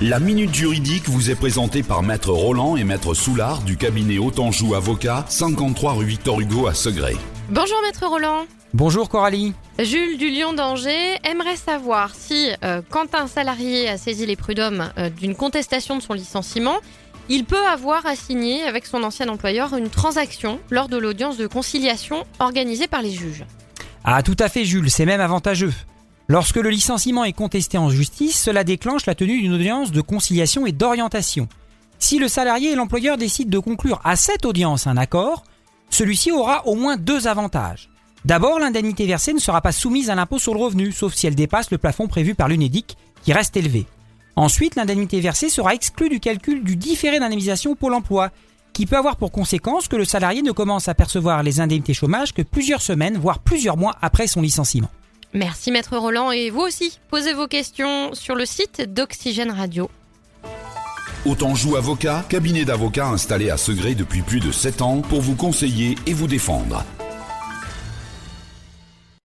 La Minute Juridique vous est présentée par Maître Roland et Maître Soulard du cabinet Autanjou Avocat, 53 rue Victor Hugo à Segré. Bonjour Maître Roland. Bonjour Coralie. Jules du Lion d'Angers aimerait savoir si, euh, quand un salarié a saisi les prud'hommes euh, d'une contestation de son licenciement, il peut avoir à signer avec son ancien employeur une transaction lors de l'audience de conciliation organisée par les juges. Ah tout à fait Jules, c'est même avantageux. Lorsque le licenciement est contesté en justice, cela déclenche la tenue d'une audience de conciliation et d'orientation. Si le salarié et l'employeur décident de conclure à cette audience un accord, celui-ci aura au moins deux avantages. D'abord, l'indemnité versée ne sera pas soumise à l'impôt sur le revenu, sauf si elle dépasse le plafond prévu par l'UNEDIC, qui reste élevé. Ensuite, l'indemnité versée sera exclue du calcul du différé d'indemnisation Pôle emploi, qui peut avoir pour conséquence que le salarié ne commence à percevoir les indemnités chômage que plusieurs semaines, voire plusieurs mois après son licenciement. Merci Maître Roland et vous aussi, posez vos questions sur le site d'Oxygène Radio. Autanjou Avocat, cabinet d'avocats installé à Segré depuis plus de 7 ans pour vous conseiller et vous défendre.